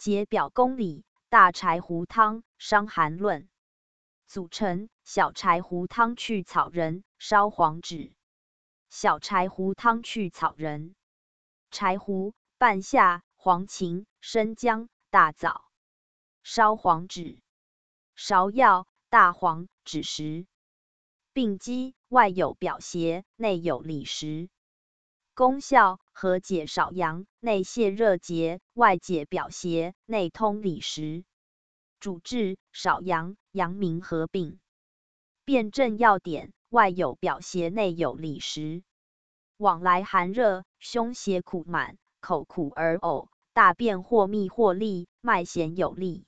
解表公理，大柴胡汤，伤寒论。组成：小柴胡汤去草仁，烧黄芷。小柴胡汤去草仁。柴胡、半夏、黄芩、生姜、大枣。烧黄芷。芍药、大黄、枳实。病机：外有表邪，内有里实。功效：和解少阳，内泄热结，外解表邪，内通里实。主治：少阳。阳明合并，辨证要点：外有表邪，内有里实。往来寒热，胸胁苦满，口苦而呕，大便或密或利，脉弦有力。